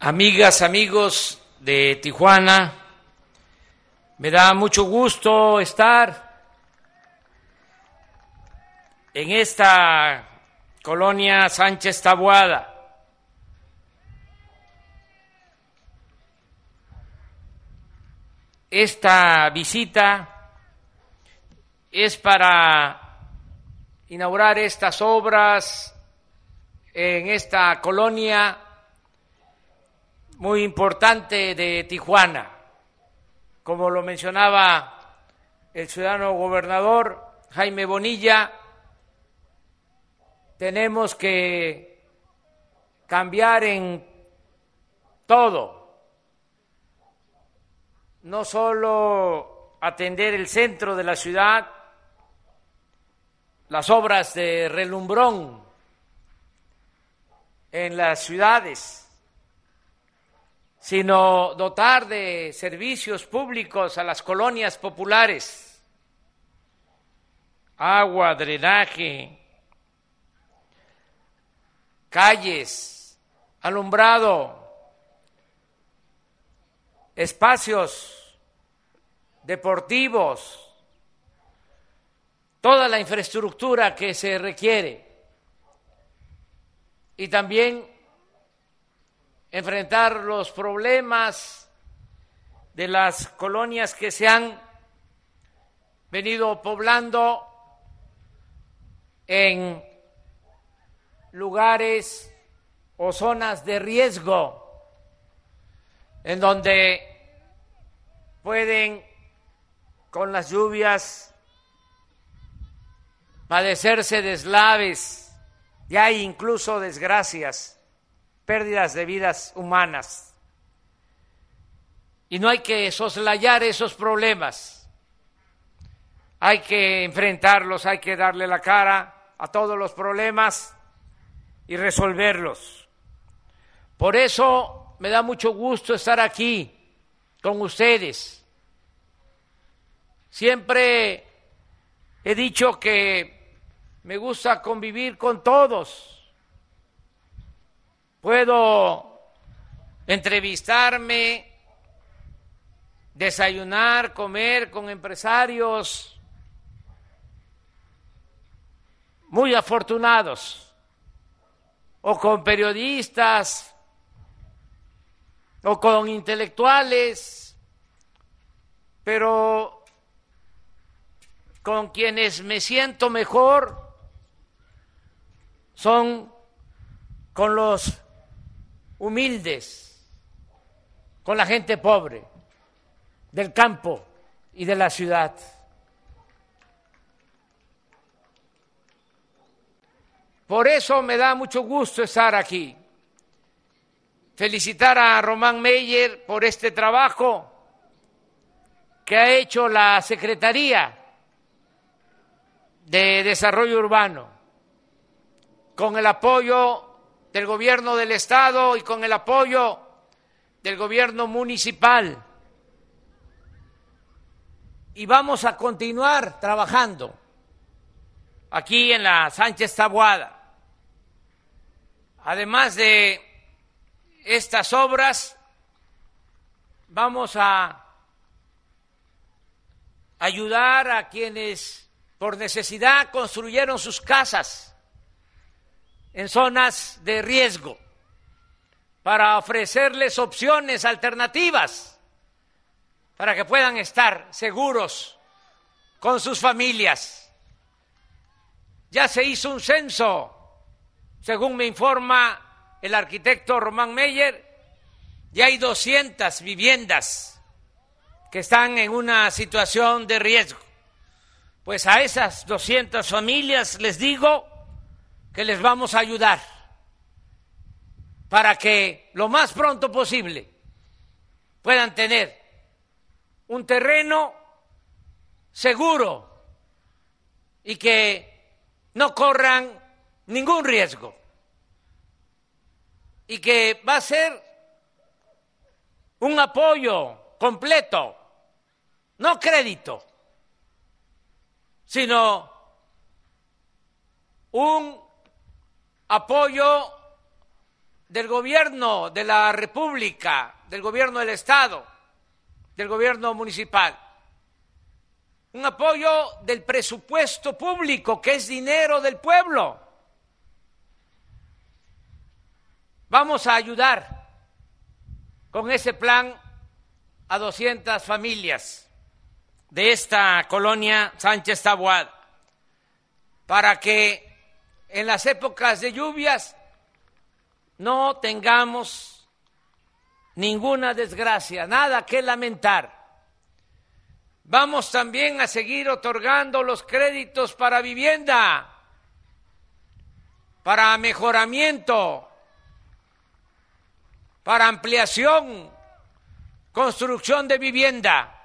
amigas, amigos de Tijuana, me da mucho gusto estar en esta colonia Sánchez Tabuada. Esta visita es para inaugurar estas obras en esta colonia muy importante de Tijuana. Como lo mencionaba el ciudadano gobernador Jaime Bonilla, tenemos que cambiar en todo, no solo atender el centro de la ciudad, las obras de relumbrón en las ciudades, sino dotar de servicios públicos a las colonias populares, agua, drenaje, calles, alumbrado, espacios deportivos, toda la infraestructura que se requiere. Y también enfrentar los problemas de las colonias que se han venido poblando en lugares o zonas de riesgo, en donde pueden con las lluvias padecerse deslaves, y hay incluso desgracias pérdidas de vidas humanas. Y no hay que soslayar esos problemas. Hay que enfrentarlos, hay que darle la cara a todos los problemas y resolverlos. Por eso me da mucho gusto estar aquí con ustedes. Siempre he dicho que me gusta convivir con todos Puedo entrevistarme, desayunar, comer con empresarios muy afortunados o con periodistas o con intelectuales, pero con quienes me siento mejor son con los humildes, con la gente pobre del campo y de la ciudad. Por eso me da mucho gusto estar aquí. Felicitar a Román Meyer por este trabajo que ha hecho la Secretaría de Desarrollo Urbano, con el apoyo del gobierno del Estado y con el apoyo del gobierno municipal. Y vamos a continuar trabajando aquí en la Sánchez Tabuada. Además de estas obras, vamos a ayudar a quienes por necesidad construyeron sus casas en zonas de riesgo para ofrecerles opciones alternativas para que puedan estar seguros con sus familias. Ya se hizo un censo, según me informa el arquitecto Román Meyer, ya hay 200 viviendas que están en una situación de riesgo. Pues a esas 200 familias les digo que les vamos a ayudar para que lo más pronto posible puedan tener un terreno seguro y que no corran ningún riesgo. Y que va a ser un apoyo completo, no crédito, sino un apoyo del gobierno de la República, del gobierno del Estado, del gobierno municipal. Un apoyo del presupuesto público, que es dinero del pueblo. Vamos a ayudar con ese plan a 200 familias de esta colonia Sánchez Taboad para que en las épocas de lluvias no tengamos ninguna desgracia, nada que lamentar. Vamos también a seguir otorgando los créditos para vivienda, para mejoramiento, para ampliación, construcción de vivienda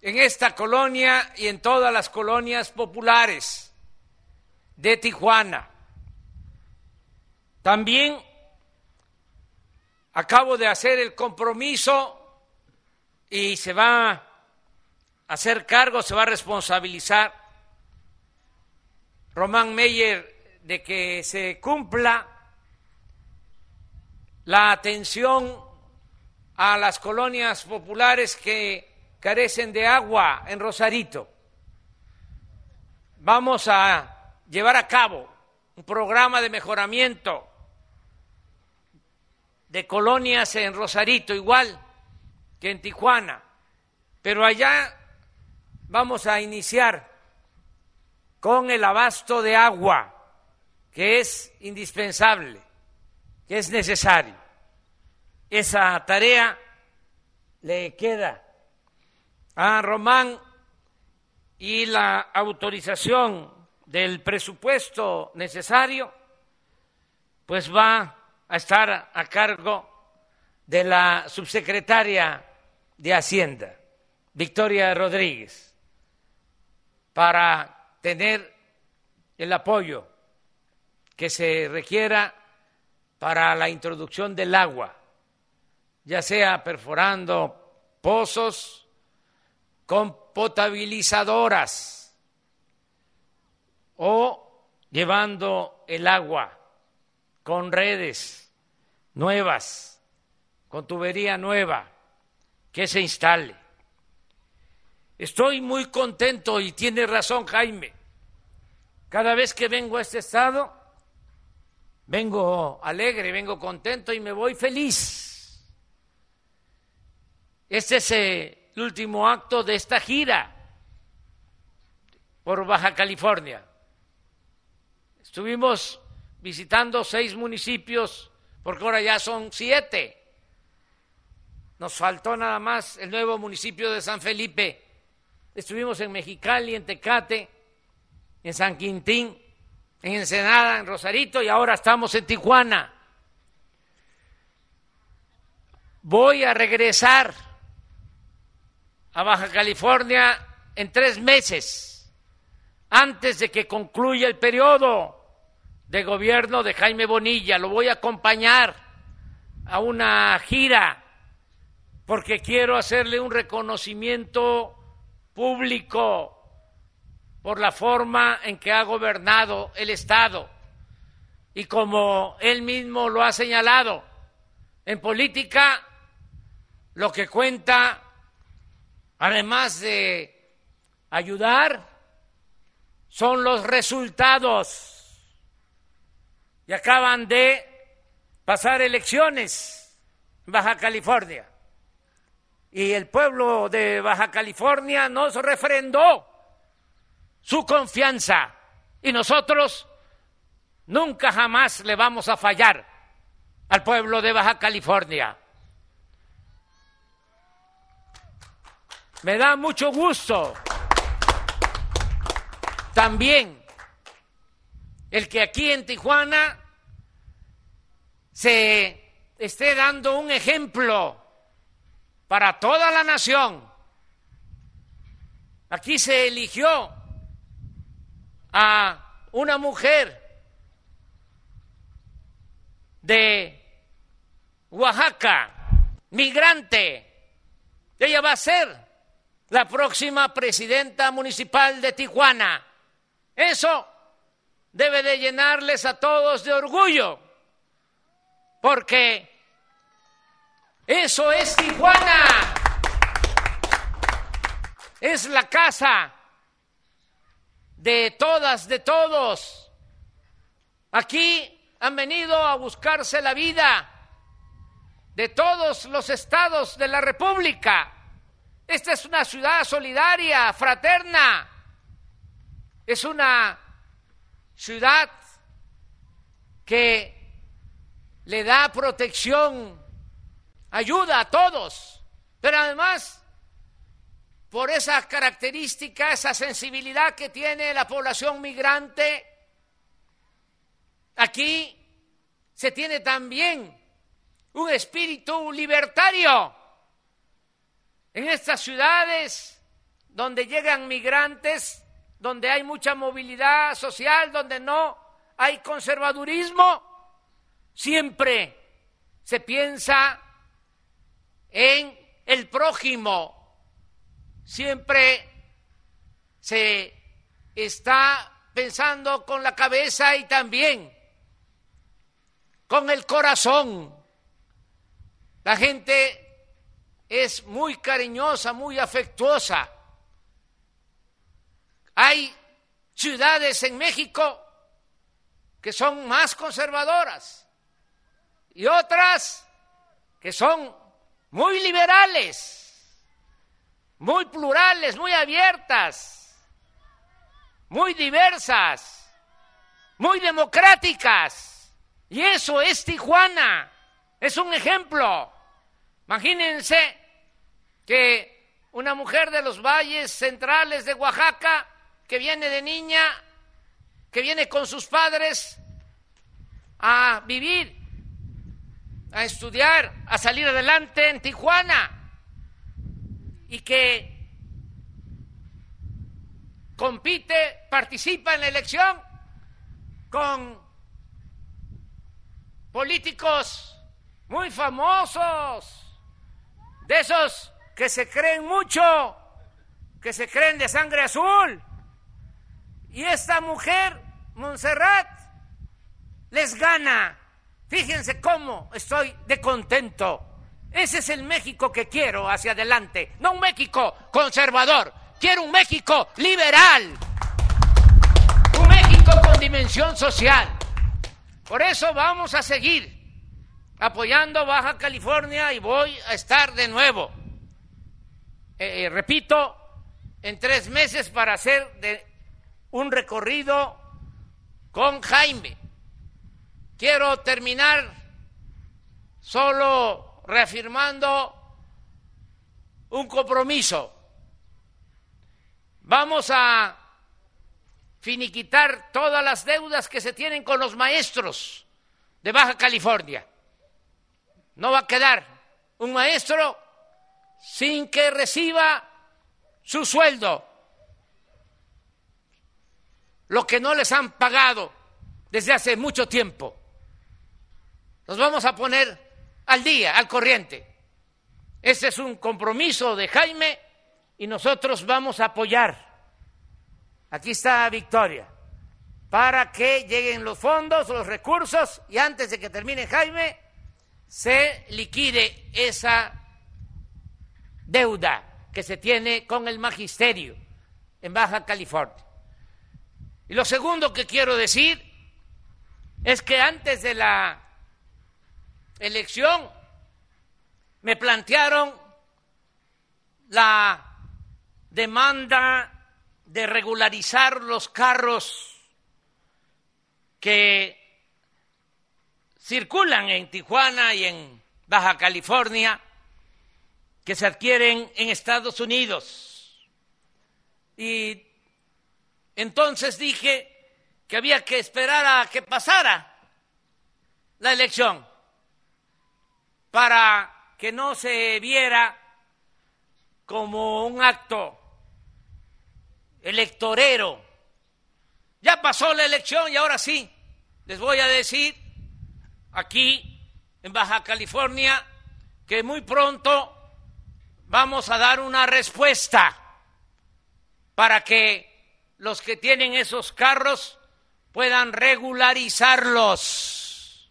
en esta colonia y en todas las colonias populares de Tijuana. También acabo de hacer el compromiso y se va a hacer cargo, se va a responsabilizar Román Meyer de que se cumpla la atención a las colonias populares que carecen de agua en Rosarito. Vamos a llevar a cabo un programa de mejoramiento de colonias en Rosarito, igual que en Tijuana, pero allá vamos a iniciar con el abasto de agua, que es indispensable, que es necesario. Esa tarea le queda a Román y la autorización del presupuesto necesario, pues va a estar a cargo de la subsecretaria de Hacienda, Victoria Rodríguez, para tener el apoyo que se requiera para la introducción del agua, ya sea perforando pozos con potabilizadoras, o llevando el agua con redes nuevas, con tubería nueva, que se instale. Estoy muy contento y tiene razón Jaime. Cada vez que vengo a este estado, vengo alegre, vengo contento y me voy feliz. Este es el último acto de esta gira por Baja California. Estuvimos visitando seis municipios, porque ahora ya son siete. Nos faltó nada más el nuevo municipio de San Felipe. Estuvimos en Mexicali, en Tecate, en San Quintín, en Ensenada, en Rosarito y ahora estamos en Tijuana. Voy a regresar a Baja California en tres meses, antes de que concluya el periodo de gobierno de Jaime Bonilla. Lo voy a acompañar a una gira porque quiero hacerle un reconocimiento público por la forma en que ha gobernado el Estado. Y como él mismo lo ha señalado, en política lo que cuenta, además de ayudar, son los resultados y acaban de pasar elecciones en Baja California. Y el pueblo de Baja California nos refrendó su confianza y nosotros nunca jamás le vamos a fallar al pueblo de Baja California. Me da mucho gusto también el que aquí en Tijuana se esté dando un ejemplo para toda la nación. Aquí se eligió a una mujer de Oaxaca, migrante. Ella va a ser la próxima presidenta municipal de Tijuana. Eso debe de llenarles a todos de orgullo, porque eso es Tijuana. Es la casa de todas, de todos. Aquí han venido a buscarse la vida de todos los estados de la República. Esta es una ciudad solidaria, fraterna. Es una ciudad que le da protección, ayuda a todos, pero además, por esa característica, esa sensibilidad que tiene la población migrante, aquí se tiene también un espíritu libertario. En estas ciudades donde llegan migrantes, donde hay mucha movilidad social, donde no hay conservadurismo, siempre se piensa en el prójimo, siempre se está pensando con la cabeza y también con el corazón. La gente es muy cariñosa, muy afectuosa. Hay ciudades en México que son más conservadoras y otras que son muy liberales, muy plurales, muy abiertas, muy diversas, muy democráticas. Y eso es Tijuana, es un ejemplo. Imagínense que una mujer de los valles centrales de Oaxaca, que viene de niña, que viene con sus padres a vivir a estudiar, a salir adelante en Tijuana y que compite, participa en la elección con políticos muy famosos, de esos que se creen mucho, que se creen de sangre azul. Y esta mujer, Montserrat, les gana. Fíjense cómo estoy de contento. Ese es el México que quiero hacia adelante, no un México conservador, quiero un México liberal, un México con dimensión social. Por eso vamos a seguir apoyando Baja California y voy a estar de nuevo, eh, eh, repito, en tres meses para hacer de un recorrido con Jaime Quiero terminar solo reafirmando un compromiso. Vamos a finiquitar todas las deudas que se tienen con los maestros de Baja California. No va a quedar un maestro sin que reciba su sueldo, lo que no les han pagado desde hace mucho tiempo. Nos vamos a poner al día, al corriente. Ese es un compromiso de Jaime y nosotros vamos a apoyar. Aquí está Victoria, para que lleguen los fondos, los recursos y antes de que termine Jaime, se liquide esa deuda que se tiene con el magisterio en Baja California. Y lo segundo que quiero decir es que antes de la elección me plantearon la demanda de regularizar los carros que circulan en Tijuana y en Baja California, que se adquieren en Estados Unidos. Y entonces dije que había que esperar a que pasara la elección para que no se viera como un acto electorero. Ya pasó la elección y ahora sí, les voy a decir aquí en Baja California que muy pronto vamos a dar una respuesta para que los que tienen esos carros puedan regularizarlos.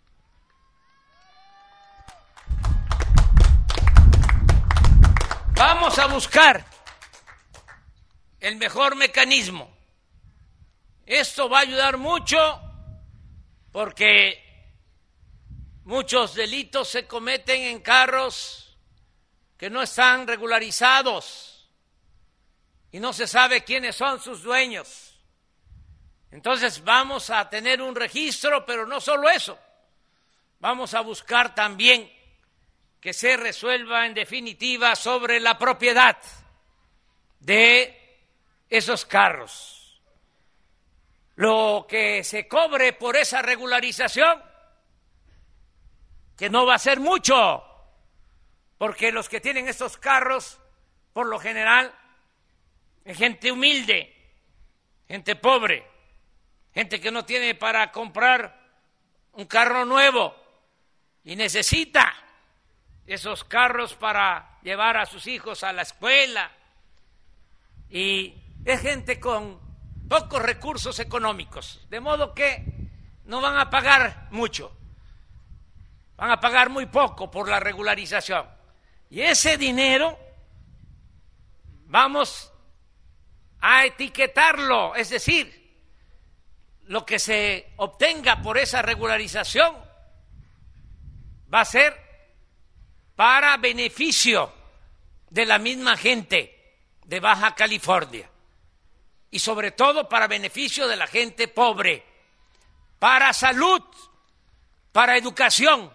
Vamos a buscar el mejor mecanismo. Esto va a ayudar mucho porque muchos delitos se cometen en carros que no están regularizados y no se sabe quiénes son sus dueños. Entonces vamos a tener un registro, pero no solo eso, vamos a buscar también que se resuelva en definitiva sobre la propiedad de esos carros. Lo que se cobre por esa regularización, que no va a ser mucho, porque los que tienen estos carros, por lo general, es gente humilde, gente pobre, gente que no tiene para comprar un carro nuevo y necesita esos carros para llevar a sus hijos a la escuela. Y es gente con pocos recursos económicos, de modo que no van a pagar mucho, van a pagar muy poco por la regularización. Y ese dinero vamos a etiquetarlo, es decir, lo que se obtenga por esa regularización va a ser para beneficio de la misma gente de Baja California y sobre todo para beneficio de la gente pobre, para salud, para educación,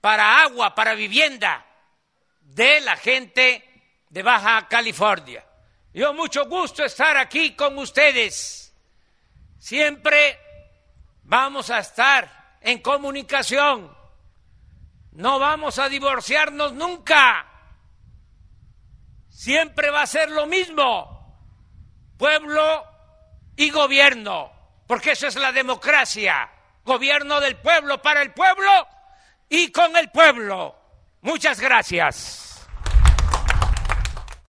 para agua, para vivienda de la gente de Baja California. Yo mucho gusto estar aquí con ustedes. Siempre vamos a estar en comunicación no vamos a divorciarnos nunca. Siempre va a ser lo mismo. Pueblo y gobierno. Porque eso es la democracia. Gobierno del pueblo para el pueblo y con el pueblo. Muchas gracias.